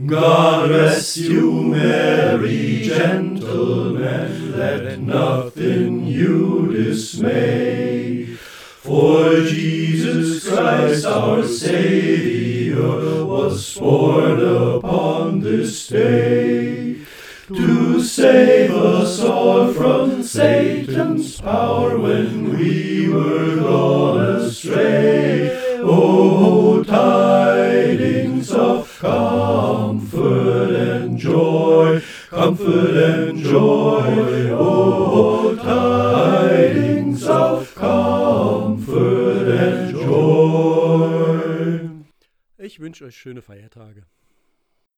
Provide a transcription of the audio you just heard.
God rest you, merry gentlemen, let nothing you dismay. For Jesus Christ our Saviour was born upon this day to save us all from Satan's power when we were gone astray. Oh, tidings of comfort and joy, comfort and joy. Oh, tidings of comfort and joy. Ich wünsche euch schöne Feiertage.